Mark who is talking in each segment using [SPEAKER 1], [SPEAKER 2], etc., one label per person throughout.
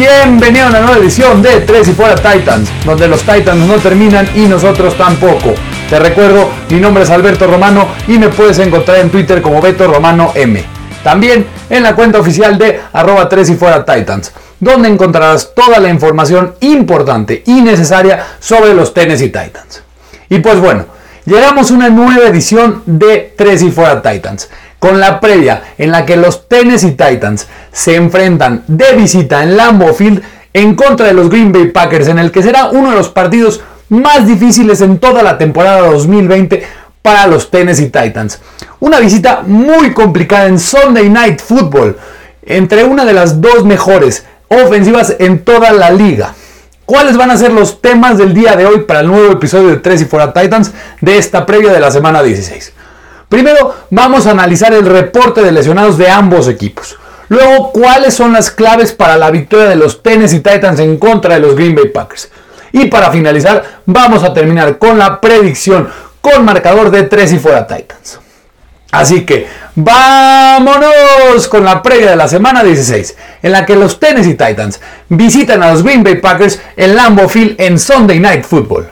[SPEAKER 1] Bienvenido a una nueva edición de Tres y Fuera Titans, donde los Titans no terminan y nosotros tampoco. Te recuerdo, mi nombre es Alberto Romano y me puedes encontrar en Twitter como Beto Romano M. También en la cuenta oficial de arroba 3 y fuera Titans, donde encontrarás toda la información importante y necesaria sobre los Tennessee Titans. Y pues bueno, llegamos a una nueva edición de 3 y fuera Titans, con la previa en la que los Tennessee Titans se enfrentan de visita en Lambeau Field en contra de los Green Bay Packers, en el que será uno de los partidos más difíciles en toda la temporada 2020 para los Tennessee Titans. Una visita muy complicada en Sunday Night Football entre una de las dos mejores ofensivas en toda la liga. ¿Cuáles van a ser los temas del día de hoy para el nuevo episodio de 3 y fuera Titans de esta previa de la semana 16? Primero vamos a analizar el reporte de lesionados de ambos equipos. Luego, cuáles son las claves para la victoria de los Tennessee Titans en contra de los Green Bay Packers. Y para finalizar, vamos a terminar con la predicción con marcador de 3 y fuera Titans. Así que vámonos con la previa de la semana 16, en la que los Tennessee Titans visitan a los Green Bay Packers en Lambeau Field en Sunday Night Football.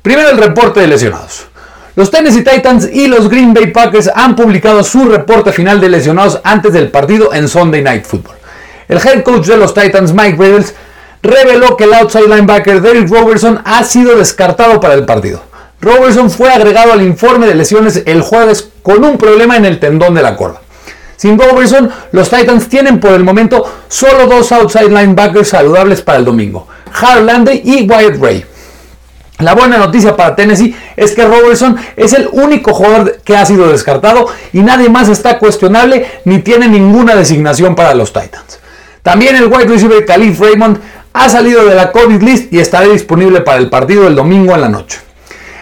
[SPEAKER 1] Primero el reporte de lesionados. Los Tennessee Titans y los Green Bay Packers han publicado su reporte final de lesionados antes del partido en Sunday Night Football. El head coach de los Titans, Mike Ravens, reveló que el outside linebacker Derrick Robertson ha sido descartado para el partido. Robertson fue agregado al informe de lesiones el jueves con un problema en el tendón de la corva. Sin Robertson, los Titans tienen por el momento solo dos outside linebackers saludables para el domingo, Harold Landry y Wyatt Ray. La buena noticia para Tennessee es que Robertson es el único jugador que ha sido descartado y nadie más está cuestionable ni tiene ninguna designación para los Titans. También el wide receiver Khalif Raymond ha salido de la COVID list y estará disponible para el partido del domingo en la noche.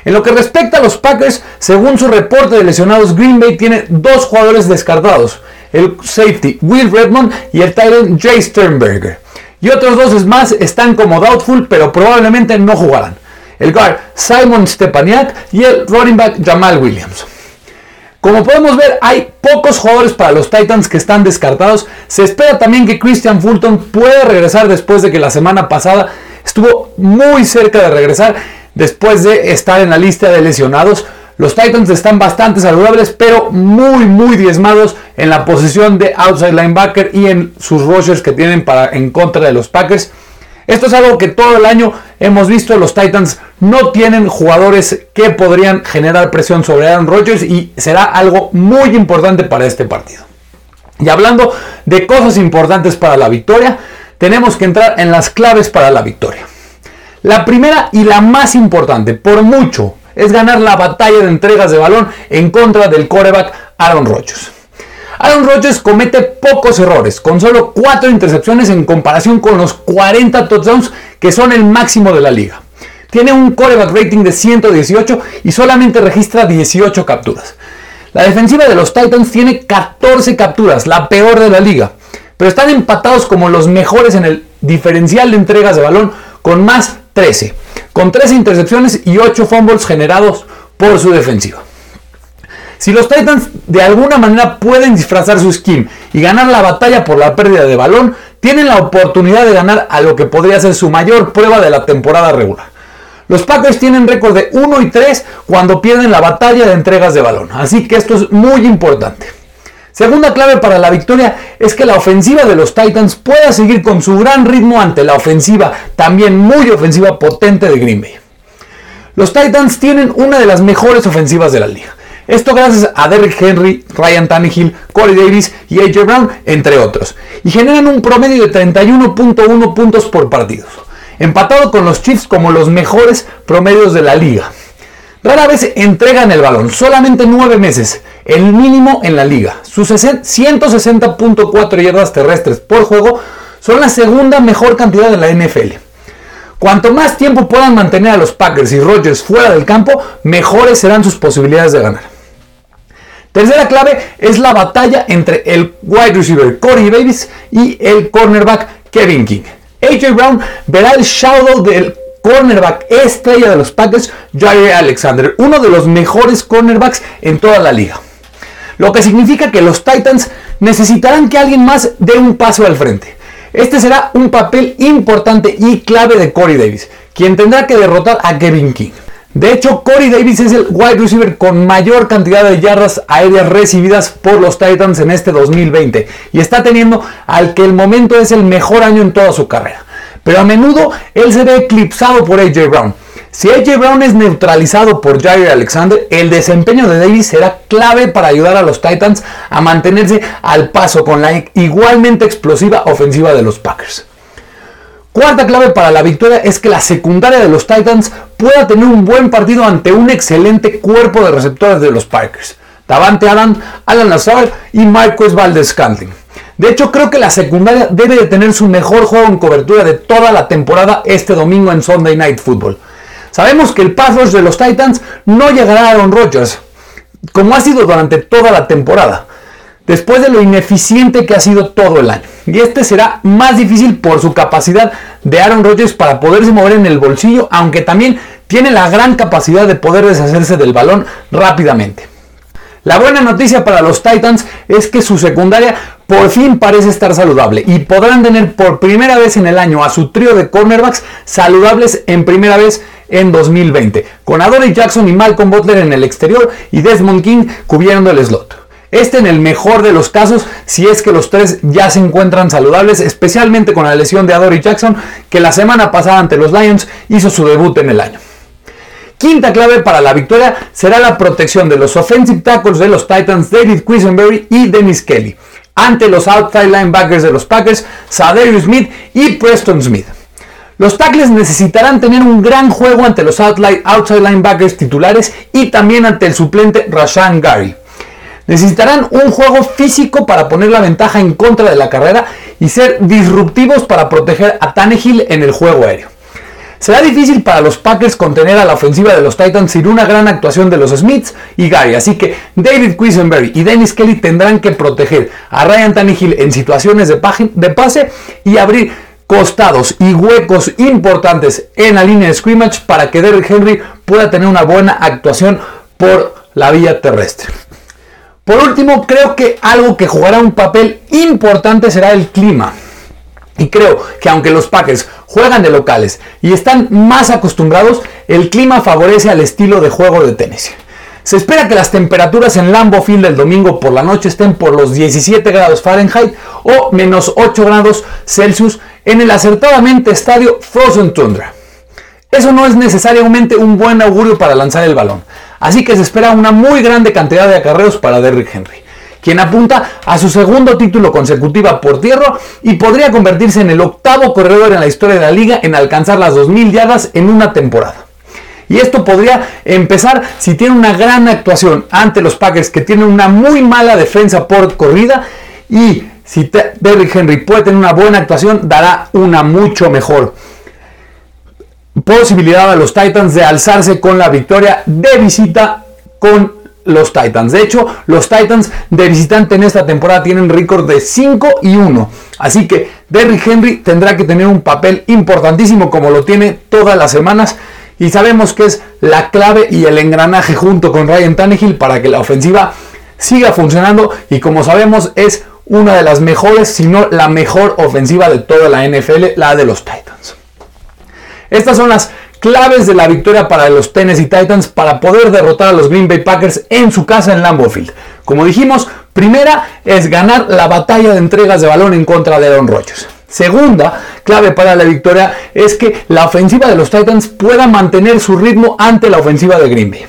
[SPEAKER 1] En lo que respecta a los Packers, según su reporte de lesionados, Green Bay tiene dos jugadores descartados, el safety Will Redmond y el Titan Jay Sternberger. Y otros dos más están como doubtful, pero probablemente no jugarán. El guard Simon Stepaniak y el running back Jamal Williams. Como podemos ver, hay pocos jugadores para los Titans que están descartados. Se espera también que Christian Fulton pueda regresar después de que la semana pasada estuvo muy cerca de regresar después de estar en la lista de lesionados. Los Titans están bastante saludables, pero muy, muy diezmados en la posición de outside linebacker y en sus rushers que tienen para, en contra de los Packers. Esto es algo que todo el año hemos visto. Los Titans no tienen jugadores que podrían generar presión sobre Aaron Rodgers y será algo muy importante para este partido. Y hablando de cosas importantes para la victoria, tenemos que entrar en las claves para la victoria. La primera y la más importante, por mucho, es ganar la batalla de entregas de balón en contra del coreback Aaron Rodgers. Aaron Rodgers comete pocos errores, con solo 4 intercepciones en comparación con los 40 touchdowns que son el máximo de la liga. Tiene un coreback rating de 118 y solamente registra 18 capturas. La defensiva de los Titans tiene 14 capturas, la peor de la liga, pero están empatados como los mejores en el diferencial de entregas de balón con más 13, con 13 intercepciones y 8 fumbles generados por su defensiva. Si los Titans de alguna manera pueden disfrazar su skin y ganar la batalla por la pérdida de balón, tienen la oportunidad de ganar a lo que podría ser su mayor prueba de la temporada regular. Los Packers tienen récord de 1 y 3 cuando pierden la batalla de entregas de balón, así que esto es muy importante. Segunda clave para la victoria es que la ofensiva de los Titans pueda seguir con su gran ritmo ante la ofensiva, también muy ofensiva potente de Green Bay. Los Titans tienen una de las mejores ofensivas de la liga. Esto gracias a Derrick Henry, Ryan Tannehill, Corey Davis y AJ Brown, entre otros. Y generan un promedio de 31.1 puntos por partido. Empatado con los Chiefs como los mejores promedios de la liga. Rara vez entregan el balón, solamente 9 meses el mínimo en la liga. Sus 160.4 yardas terrestres por juego son la segunda mejor cantidad de la NFL. Cuanto más tiempo puedan mantener a los Packers y Rodgers fuera del campo, mejores serán sus posibilidades de ganar. Tercera clave es la batalla entre el wide receiver Corey Davis y el cornerback Kevin King. AJ Brown verá el shadow del cornerback estrella de los Packers, Jair Alexander, uno de los mejores cornerbacks en toda la liga lo que significa que los Titans necesitarán que alguien más dé un paso al frente. Este será un papel importante y clave de Corey Davis, quien tendrá que derrotar a Kevin King. De hecho, Corey Davis es el wide receiver con mayor cantidad de yardas aéreas recibidas por los Titans en este 2020 y está teniendo al que el momento es el mejor año en toda su carrera. Pero a menudo él se ve eclipsado por AJ Brown. Si AJ Brown es neutralizado por Jair Alexander, el desempeño de Davis será clave para ayudar a los Titans a mantenerse al paso con la igualmente explosiva ofensiva de los Packers. Cuarta clave para la victoria es que la secundaria de los Titans pueda tener un buen partido ante un excelente cuerpo de receptores de los Packers. Davante Adam, Alan Lazar y Marcus Valdez Scantling. De hecho, creo que la secundaria debe de tener su mejor juego en cobertura de toda la temporada este domingo en Sunday Night Football. Sabemos que el pass de los Titans no llegará a Aaron Rodgers, como ha sido durante toda la temporada después de lo ineficiente que ha sido todo el año. Y este será más difícil por su capacidad de Aaron Rodgers para poderse mover en el bolsillo, aunque también tiene la gran capacidad de poder deshacerse del balón rápidamente. La buena noticia para los Titans es que su secundaria por fin parece estar saludable y podrán tener por primera vez en el año a su trío de cornerbacks saludables en primera vez en 2020, con Adoree Jackson y Malcolm Butler en el exterior y Desmond King cubriendo el slot. Este en el mejor de los casos, si es que los tres ya se encuentran saludables, especialmente con la lesión de Adoree Jackson, que la semana pasada ante los Lions hizo su debut en el año. Quinta clave para la victoria será la protección de los offensive tackles de los Titans David Quisenberry y Dennis Kelly ante los outside linebackers de los Packers Sadarius Smith y Preston Smith. Los tackles necesitarán tener un gran juego ante los outside linebackers titulares y también ante el suplente Rashan Gary. Necesitarán un juego físico para poner la ventaja en contra de la carrera y ser disruptivos para proteger a Tannehill en el juego aéreo. Será difícil para los Packers contener a la ofensiva de los Titans sin una gran actuación de los Smiths y Gary, así que David Quisenberry y Dennis Kelly tendrán que proteger a Ryan Tannehill en situaciones de, de pase y abrir costados y huecos importantes en la línea de scrimmage para que Derrick Henry pueda tener una buena actuación por la vía terrestre. Por último, creo que algo que jugará un papel importante será el clima. Y creo que aunque los Packers juegan de locales y están más acostumbrados, el clima favorece al estilo de juego de Tennessee. Se espera que las temperaturas en Lambeau Field el domingo por la noche estén por los 17 grados Fahrenheit o menos 8 grados Celsius en el acertadamente estadio Frozen Tundra. Eso no es necesariamente un buen augurio para lanzar el balón. Así que se espera una muy grande cantidad de acarreos para Derrick Henry, quien apunta a su segundo título consecutiva por tierra y podría convertirse en el octavo corredor en la historia de la liga en alcanzar las 2.000 yardas en una temporada. Y esto podría empezar si tiene una gran actuación ante los Packers que tienen una muy mala defensa por corrida y si Derrick Henry puede tener una buena actuación dará una mucho mejor posibilidad a los Titans de alzarse con la victoria de visita con los Titans. De hecho, los Titans de visitante en esta temporada tienen récord de 5 y 1. Así que Derrick Henry tendrá que tener un papel importantísimo como lo tiene todas las semanas. Y sabemos que es la clave y el engranaje junto con Ryan Tannehill para que la ofensiva siga funcionando. Y como sabemos es una de las mejores, si no la mejor ofensiva de toda la NFL, la de los Titans. Estas son las claves de la victoria para los Tennessee Titans para poder derrotar a los Green Bay Packers en su casa en Lambeau Field. Como dijimos, primera es ganar la batalla de entregas de balón en contra de Aaron Rodgers. Segunda clave para la victoria es que la ofensiva de los Titans pueda mantener su ritmo ante la ofensiva de Green Bay.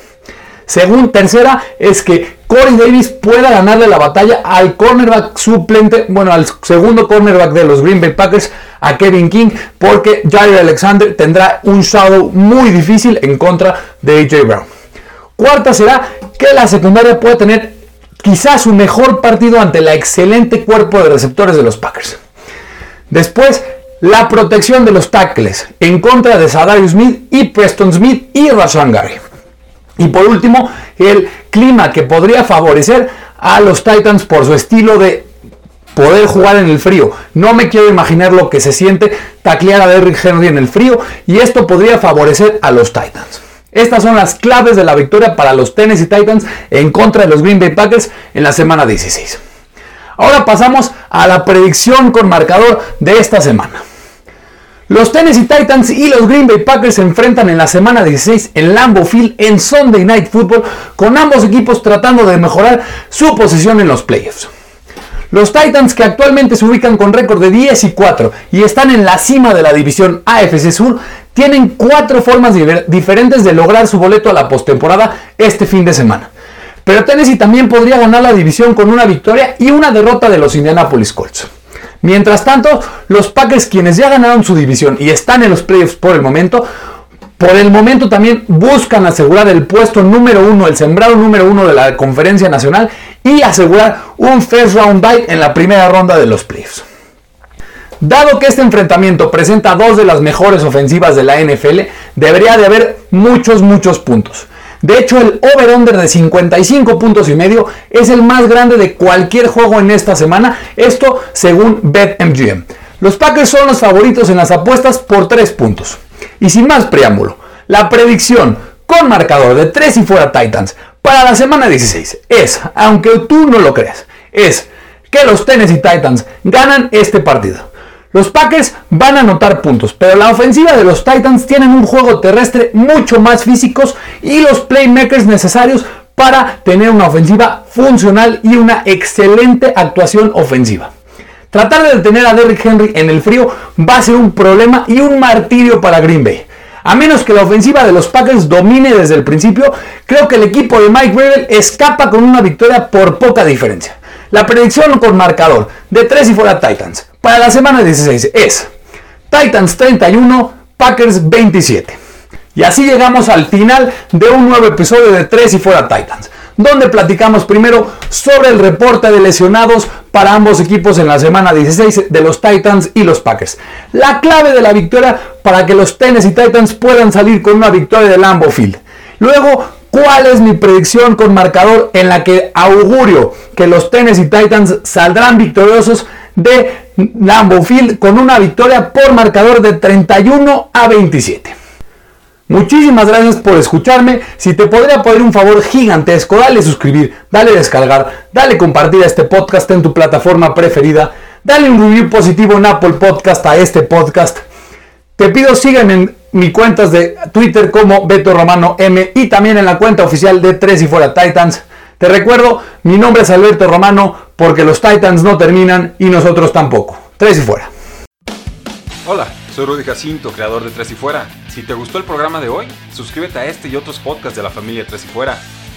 [SPEAKER 1] Según tercera es que Corey Davis pueda ganarle la batalla al cornerback suplente, bueno, al segundo cornerback de los Green Bay Packers, a Kevin King, porque Jair Alexander tendrá un shadow muy difícil en contra de AJ Brown. Cuarta será que la secundaria pueda tener quizás su mejor partido ante el excelente cuerpo de receptores de los Packers. Después, la protección de los tackles en contra de Sadarius Smith y Preston Smith y Rashan Gary. Y por último, el clima que podría favorecer a los Titans por su estilo de poder jugar en el frío. No me quiero imaginar lo que se siente taclear a Derrick Henry en el frío y esto podría favorecer a los Titans. Estas son las claves de la victoria para los Tennessee Titans en contra de los Green Bay Packers en la semana 16. Ahora pasamos a la predicción con marcador de esta semana. Los Tennessee Titans y los Green Bay Packers se enfrentan en la semana 16 en Lambeau Field en Sunday Night Football, con ambos equipos tratando de mejorar su posición en los playoffs. Los Titans, que actualmente se ubican con récord de 10 y 4 y están en la cima de la división AFC Sur, tienen cuatro formas diferentes de lograr su boleto a la postemporada este fin de semana. Pero Tennessee también podría ganar la división con una victoria y una derrota de los Indianapolis Colts. Mientras tanto, los Packers, quienes ya ganaron su división y están en los playoffs por el momento, por el momento también buscan asegurar el puesto número uno, el sembrado número uno de la conferencia nacional y asegurar un first round bye en la primera ronda de los playoffs. Dado que este enfrentamiento presenta dos de las mejores ofensivas de la NFL, debería de haber muchos, muchos puntos. De hecho, el over-under de 55 puntos y medio es el más grande de cualquier juego en esta semana, esto según BetMGM. Los Packers son los favoritos en las apuestas por 3 puntos. Y sin más preámbulo, la predicción con marcador de 3 y fuera Titans para la semana 16 es, aunque tú no lo creas, es que los Tennessee Titans ganan este partido. Los Packers van a anotar puntos, pero la ofensiva de los Titans tienen un juego terrestre mucho más físicos y los playmakers necesarios para tener una ofensiva funcional y una excelente actuación ofensiva. Tratar de detener a Derrick Henry en el frío va a ser un problema y un martirio para Green Bay. A menos que la ofensiva de los Packers domine desde el principio, creo que el equipo de Mike Gravel escapa con una victoria por poca diferencia. La predicción con marcador de 3 y fuera Titans para la semana 16 es Titans 31, Packers 27. Y así llegamos al final de un nuevo episodio de 3 y fuera Titans, donde platicamos primero sobre el reporte de lesionados para ambos equipos en la semana 16 de los Titans y los Packers. La clave de la victoria para que los Tennessee Titans puedan salir con una victoria de Lambeau Field. Luego ¿Cuál es mi predicción con marcador en la que augurio que los Tennessee Titans saldrán victoriosos de Lambeau Field con una victoria por marcador de 31 a 27? Muchísimas gracias por escucharme. Si te podría pedir un favor gigantesco, dale suscribir, dale descargar, dale compartir este podcast en tu plataforma preferida, dale un review positivo en Apple Podcast a este podcast. Te pido sígueme en mis cuentas de Twitter como Beto Romano M y también en la cuenta oficial de Tres y Fuera Titans. Te recuerdo, mi nombre es Alberto Romano porque los Titans no terminan y nosotros tampoco. Tres y Fuera.
[SPEAKER 2] Hola, soy Rudy Jacinto, creador de Tres y Fuera. Si te gustó el programa de hoy, suscríbete a este y otros podcasts de la familia Tres y Fuera.